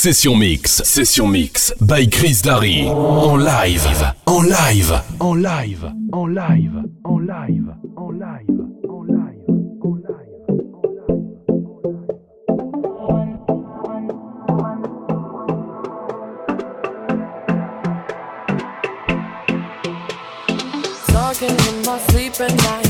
Session Mix, Session Mix, by Chris Darry. En live, en live, en live, en live, en live, en live. Talking in my sleep at night.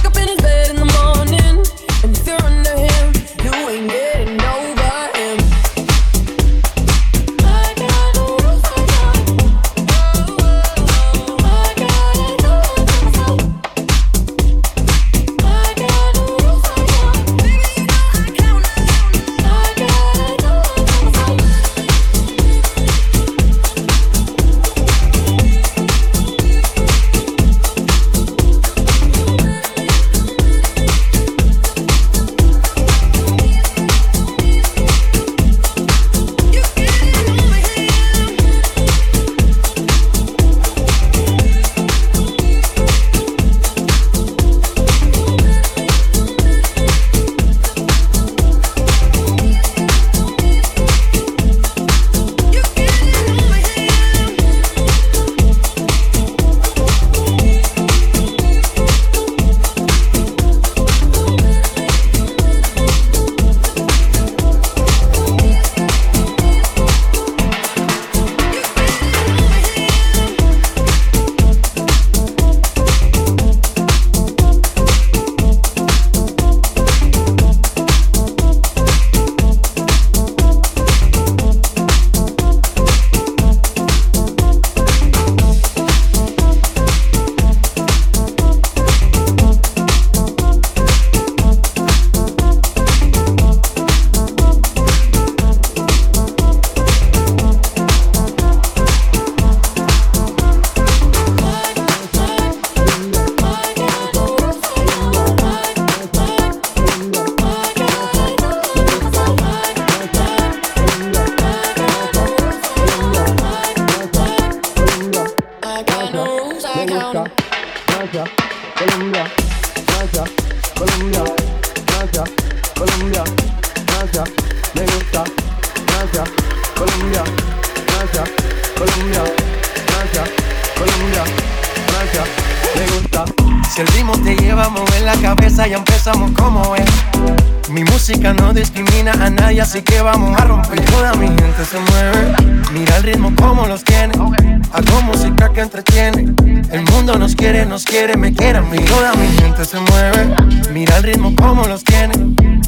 y así que vamos a romper. Toda mi gente se mueve, mira el ritmo como los tiene. Hago música que entretiene. El mundo nos quiere, nos quiere, me quiere a mí. Toda mi gente se mueve, mira el ritmo como los tiene.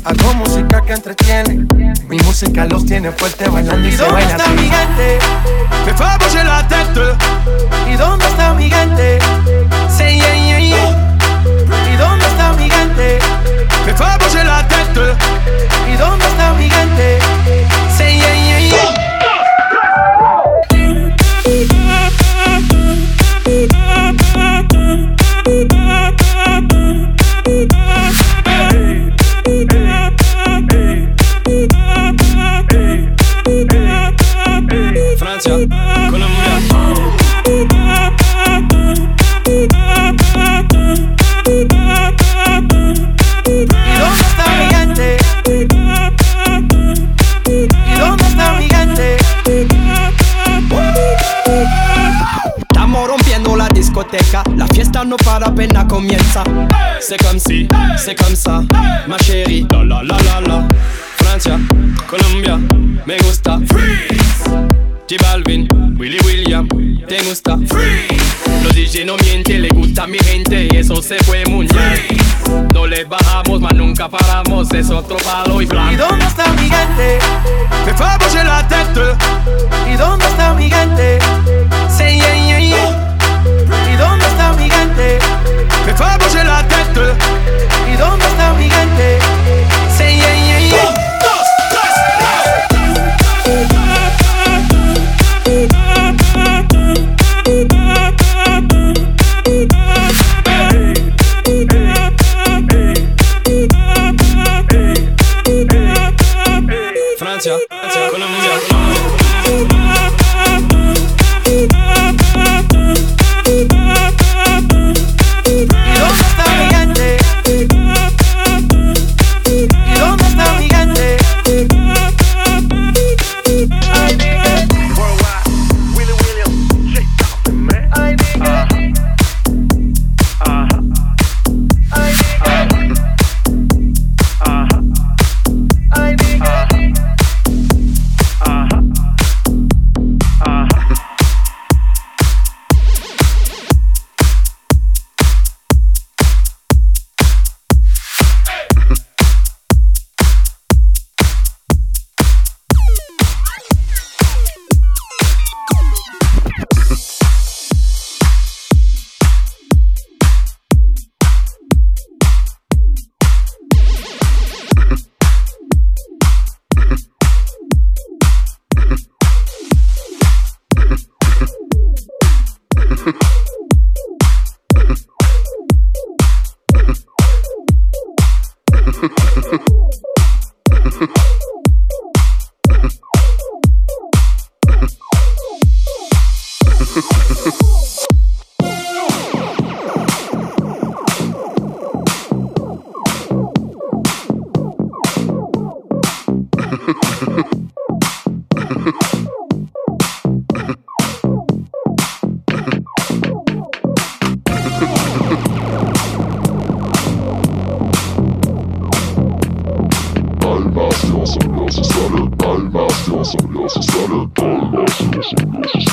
Hago música que entretiene. Mi música los tiene fuerte bailando y, ¿Y se dónde está mi gente? Me fa la tête. ¿Y dónde está mi gente? Say yeah, ¿Y dónde está mi gente? Me fue a la ¿Y dónde está mi gente? Comienza. C'est comme si, c'est comme ça, ma chérie. La la la la la. Francia, Colombia, me gusta. Freeze. J Balvin, Willy William, te gusta. Freeze. Los DJ no mienten, le gusta mi gente y eso se fue muy bien. No le bajamos, mas nunca paramos, es otro palo y blanco. ¿Y dónde está mi gente? Almas de ensemble se sale, almas de ensemble se sale, almas de ensemble se sale. Almas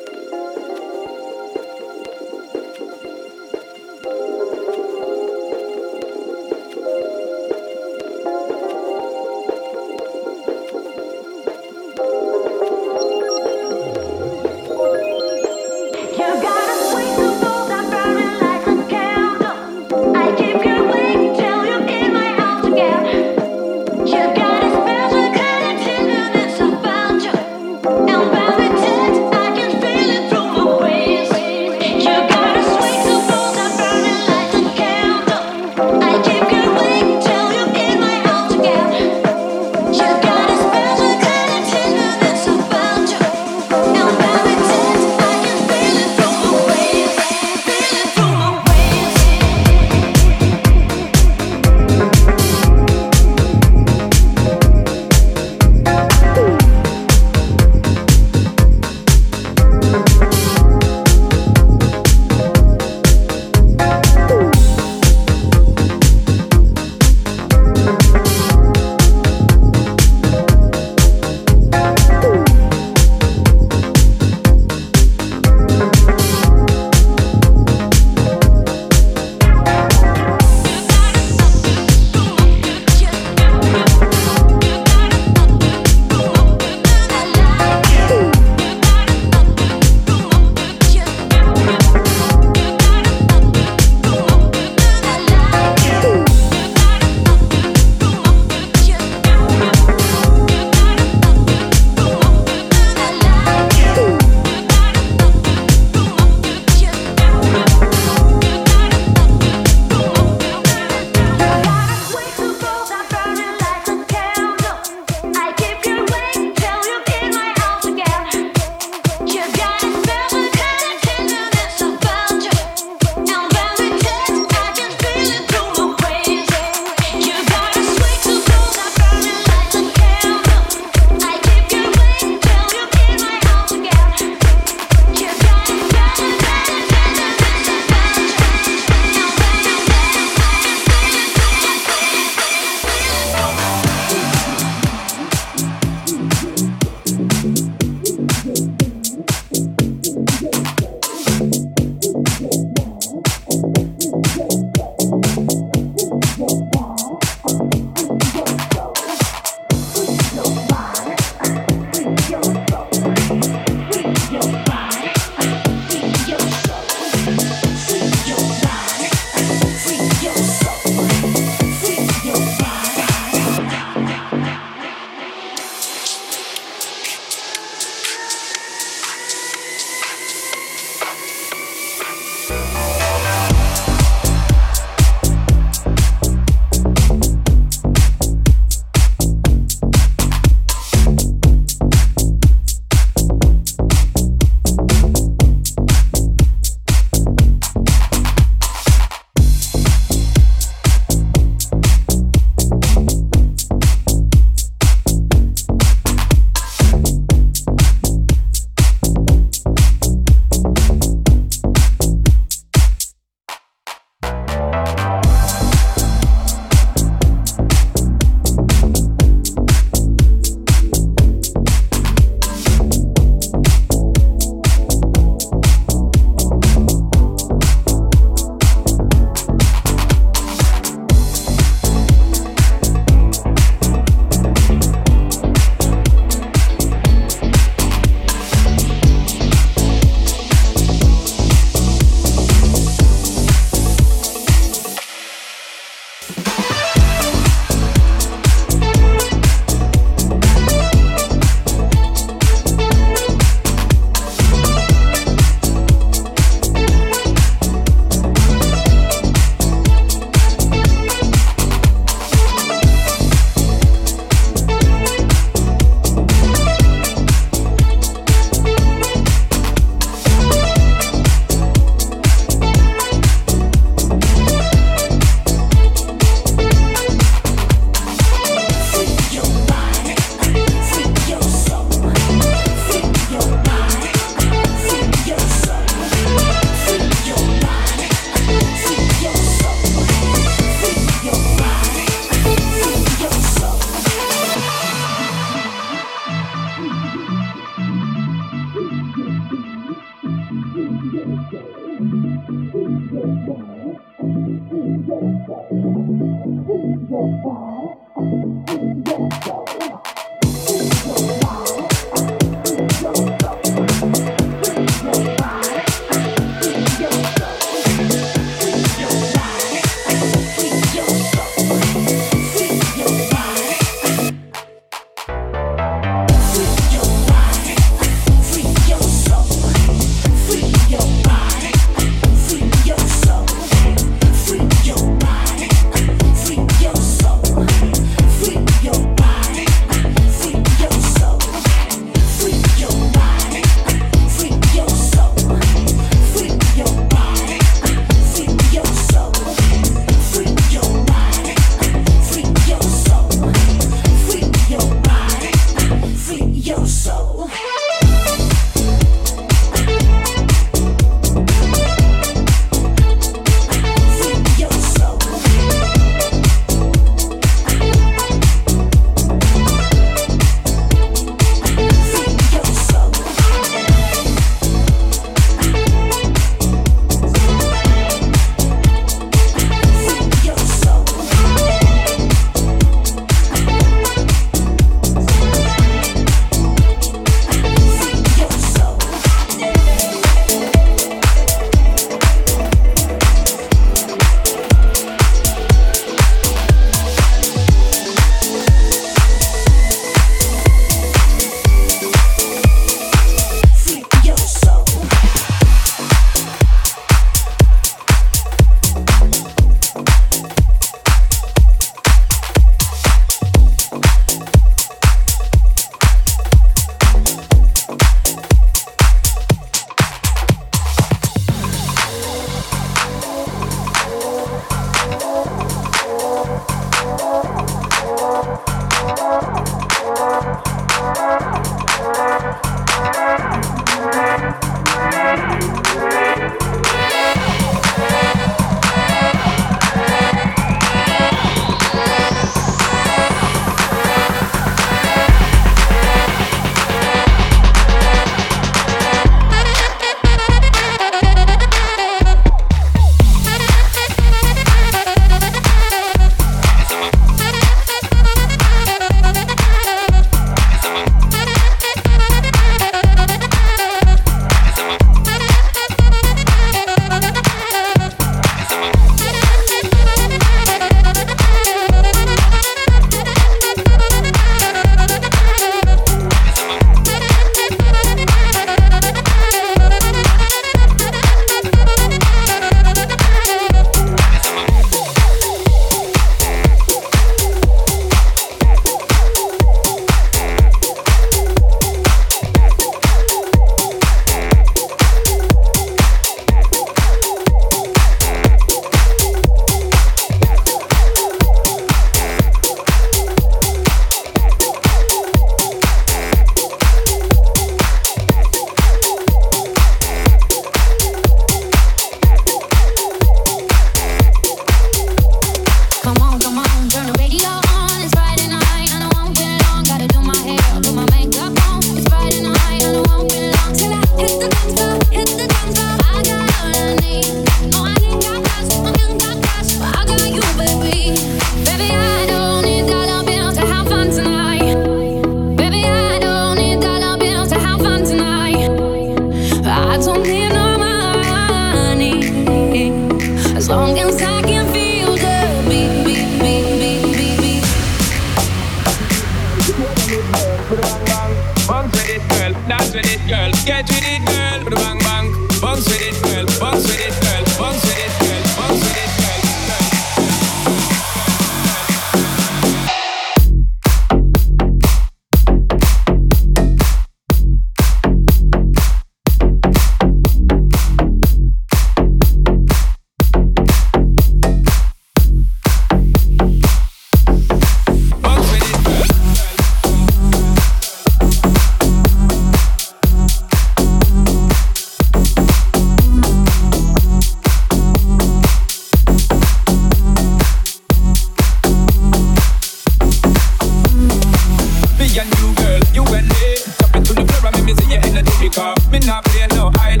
play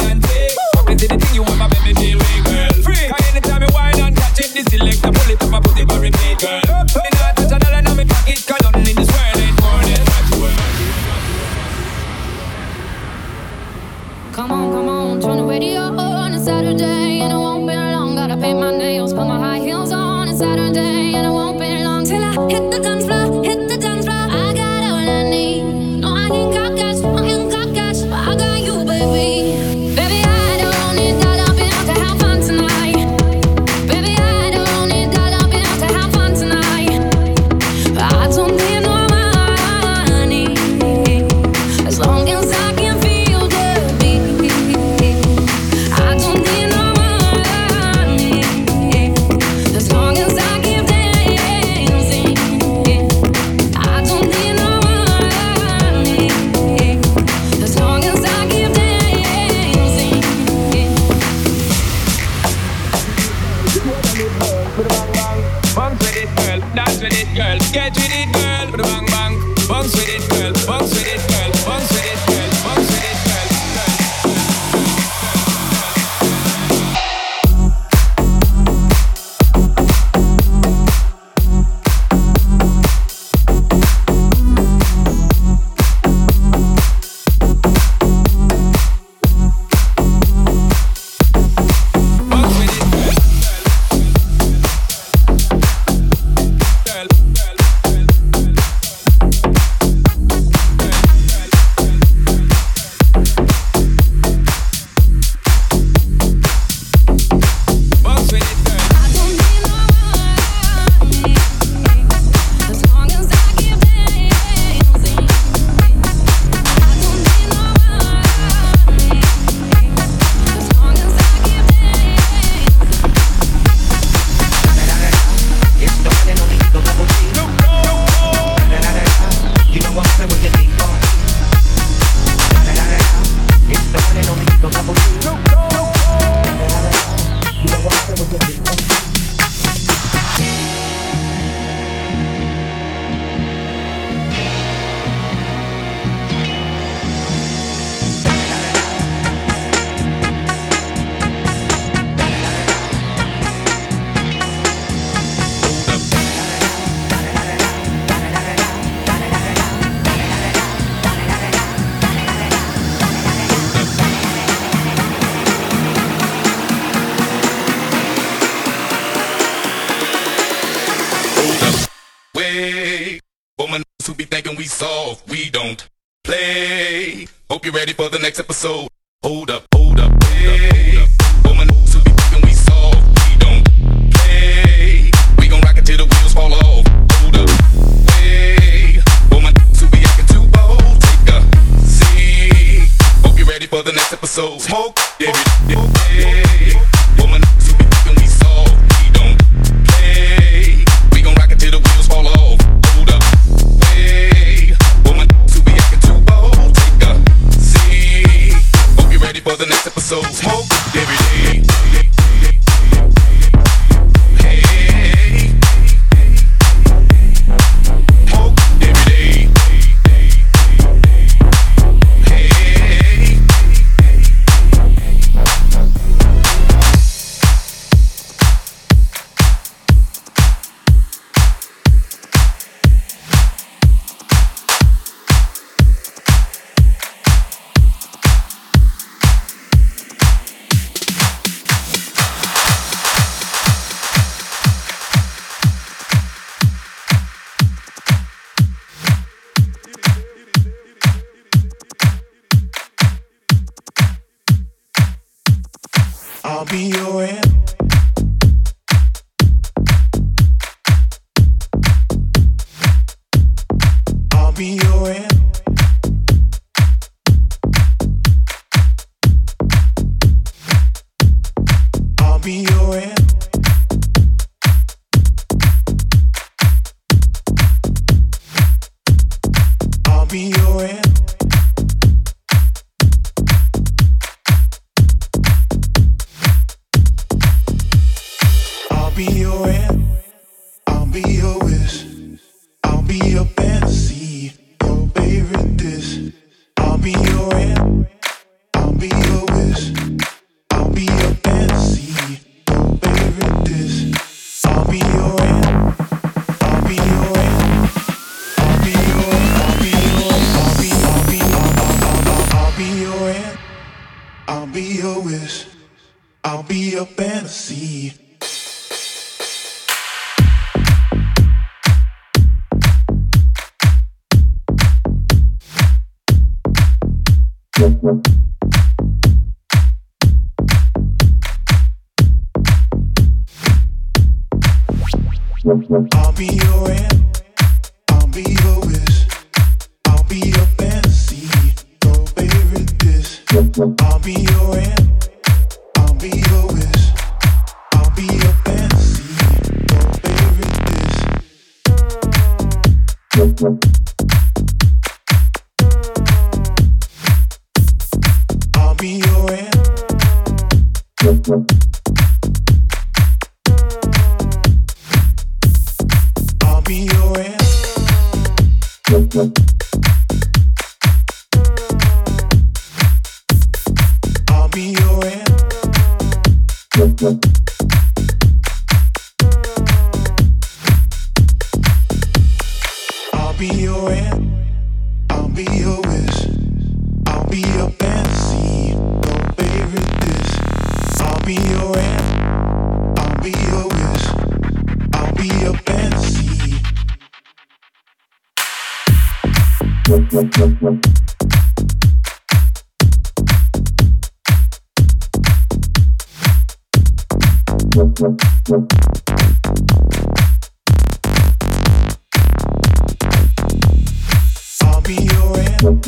then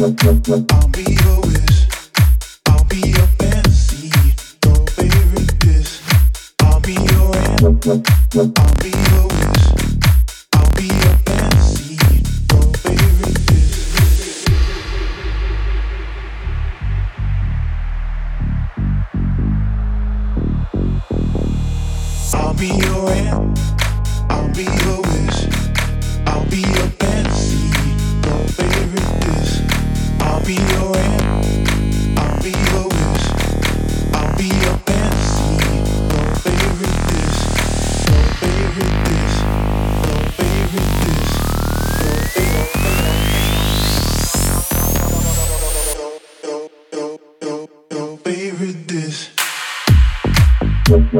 I felt, then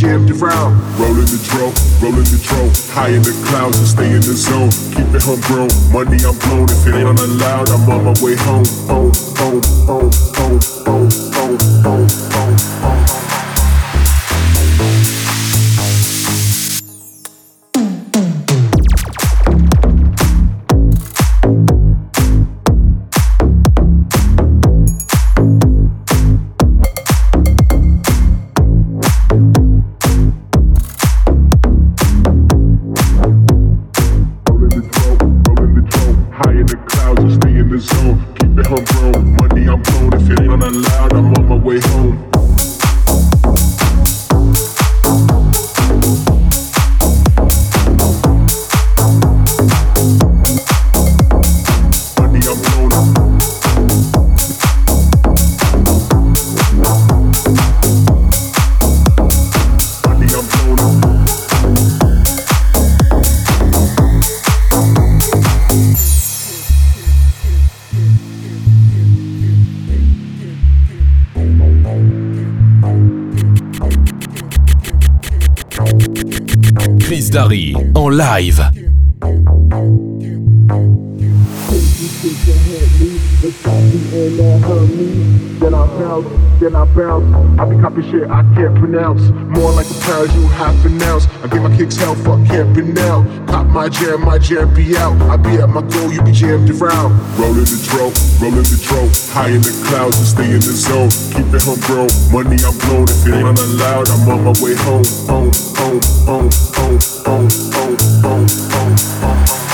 jammed around. Rolling the dro, rolling the dro. High in the clouds and stay in the zone. Keep it homegrown. Money I'm blown. If it ain't on the loud, I'm on my way home. Home, home, home, home, home, home, home. Live. Then I bounce. I be copy shit I can't pronounce. More like a pound you half an. I get my kicks hell, fuck camping now. Pop my jam, my jam be out. I be at my goal, you be jammed around. Rolling the dro, rolling the dro. High in the clouds and stay in the zone. Keep it homegrown, money I'm blown. If it ain't allowed, I'm on my way home, home, home, home, home, home, home, home, home, home.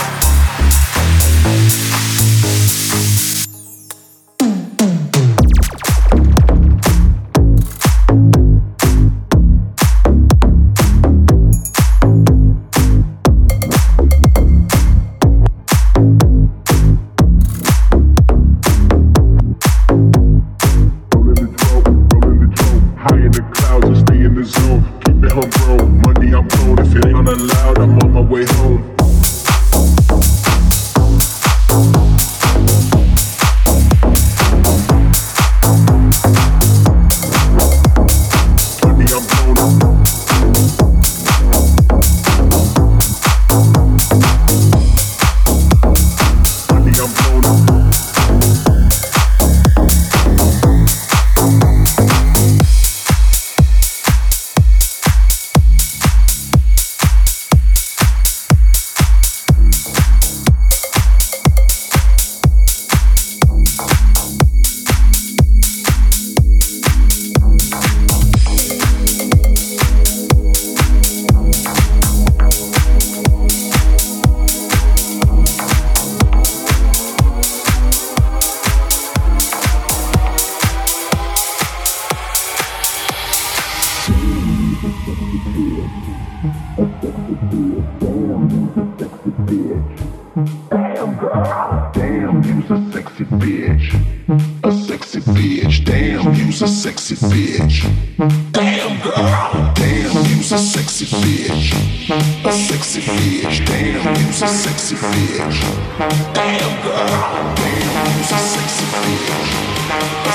sexy bitch. Damn girl, damn you's a sexy bitch. A sexy bitch, damn you's a sexy bitch. Damn girl, damn you's a sexy bitch.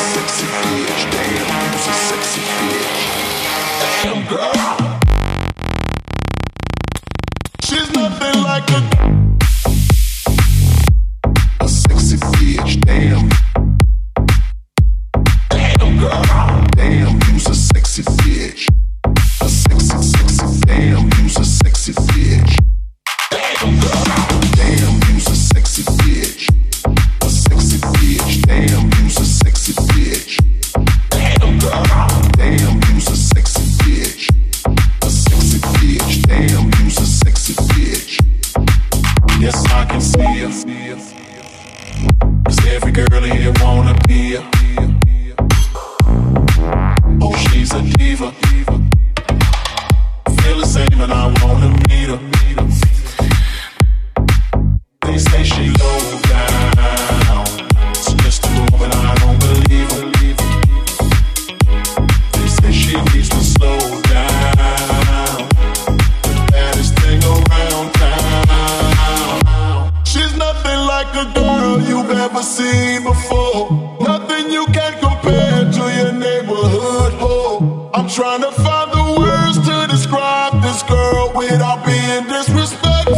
being disrespectful.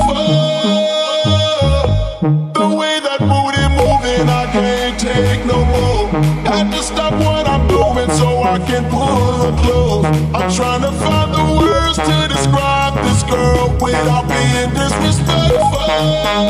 The way that booty moving, I can't take no more. Had to stop what I'm doing so I can pull her close. I'm trying to find the words to describe this girl without being disrespectful.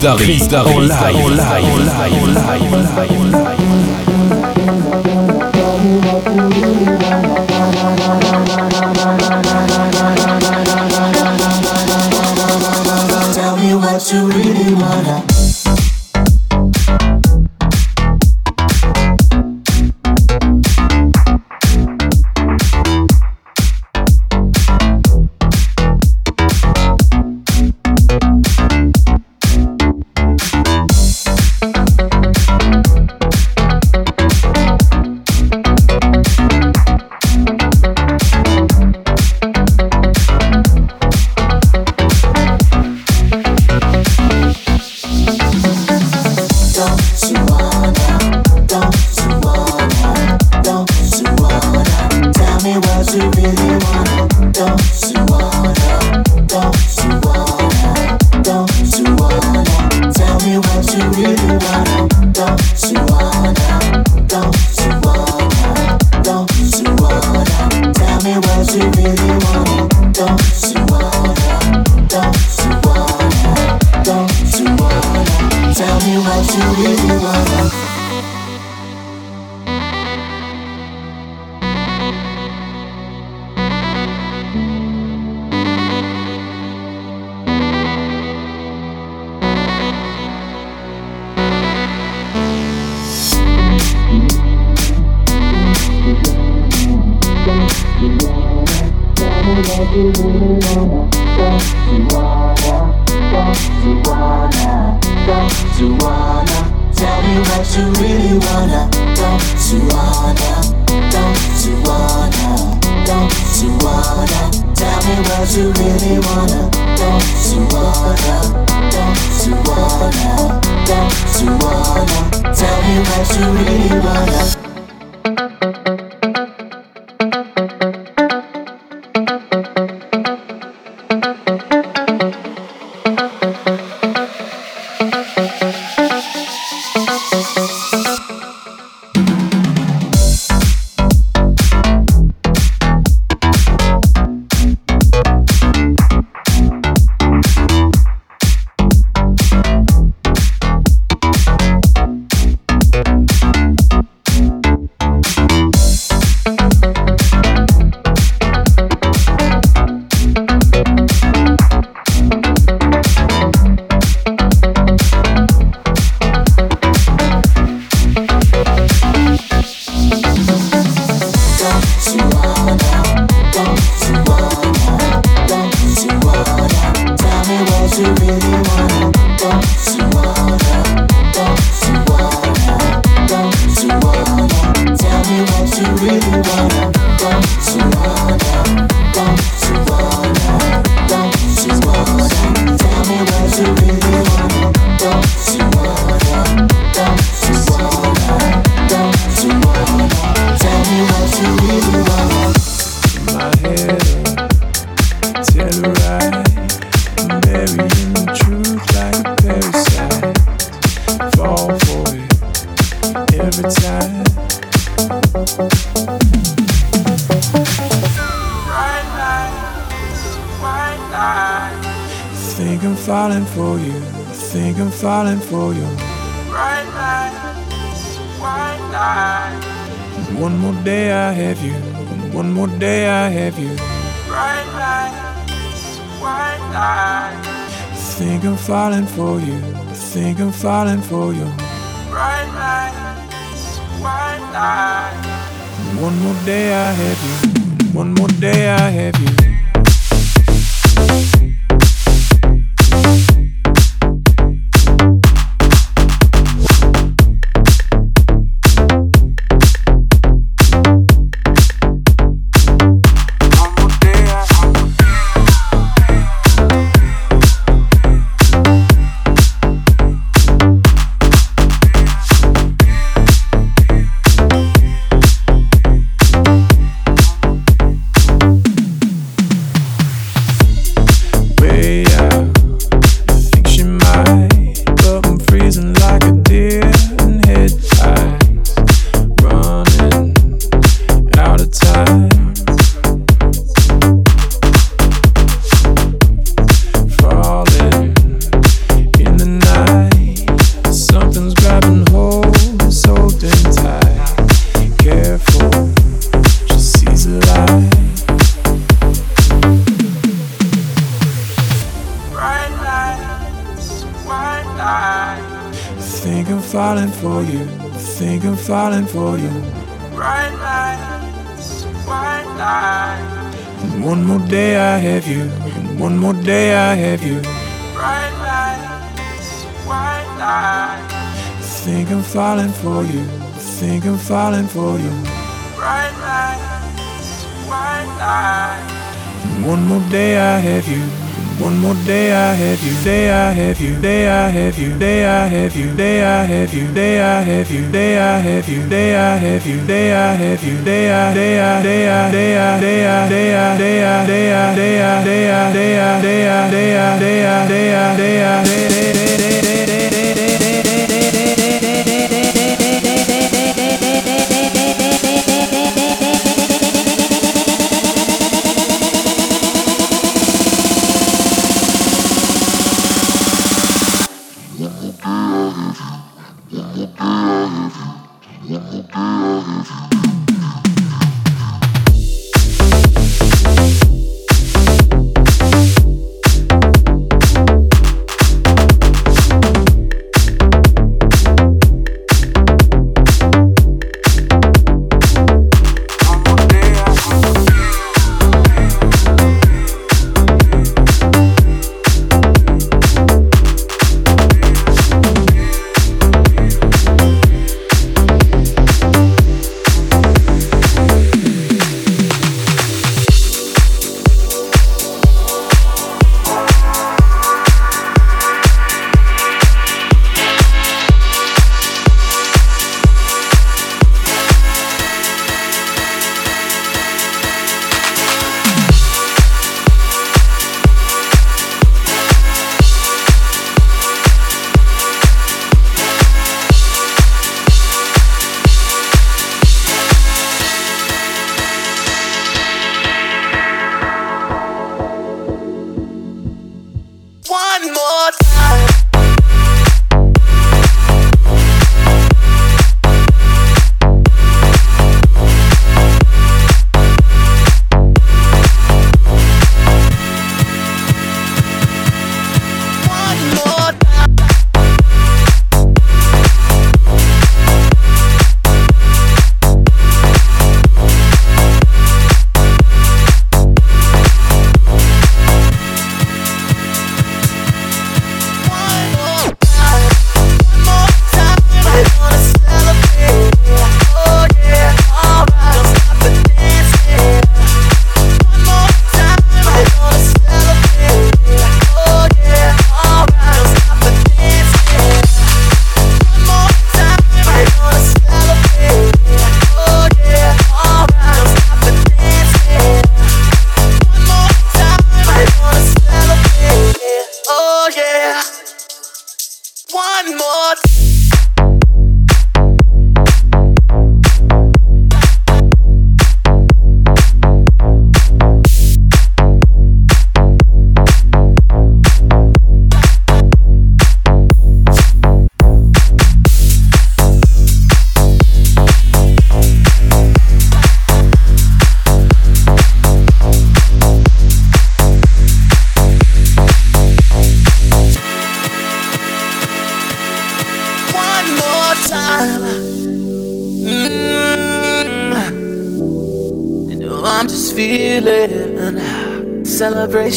Chris Darry, en live. Falling for you. Bright lights, white lights. One more day I have you. One more day I have you. For you. Think I'm falling for you. Bright lights, white lights. One more day I have you. One more day I have you, day I have you, day I have you, day I have you, day I have you, day I have you, day I have you, day I have you, day I have you, day I day I day I day I day I day I day I day I day I day I day I day I day I day I day I day I day I'm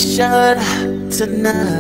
celebration tonight.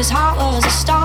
his heart was a star.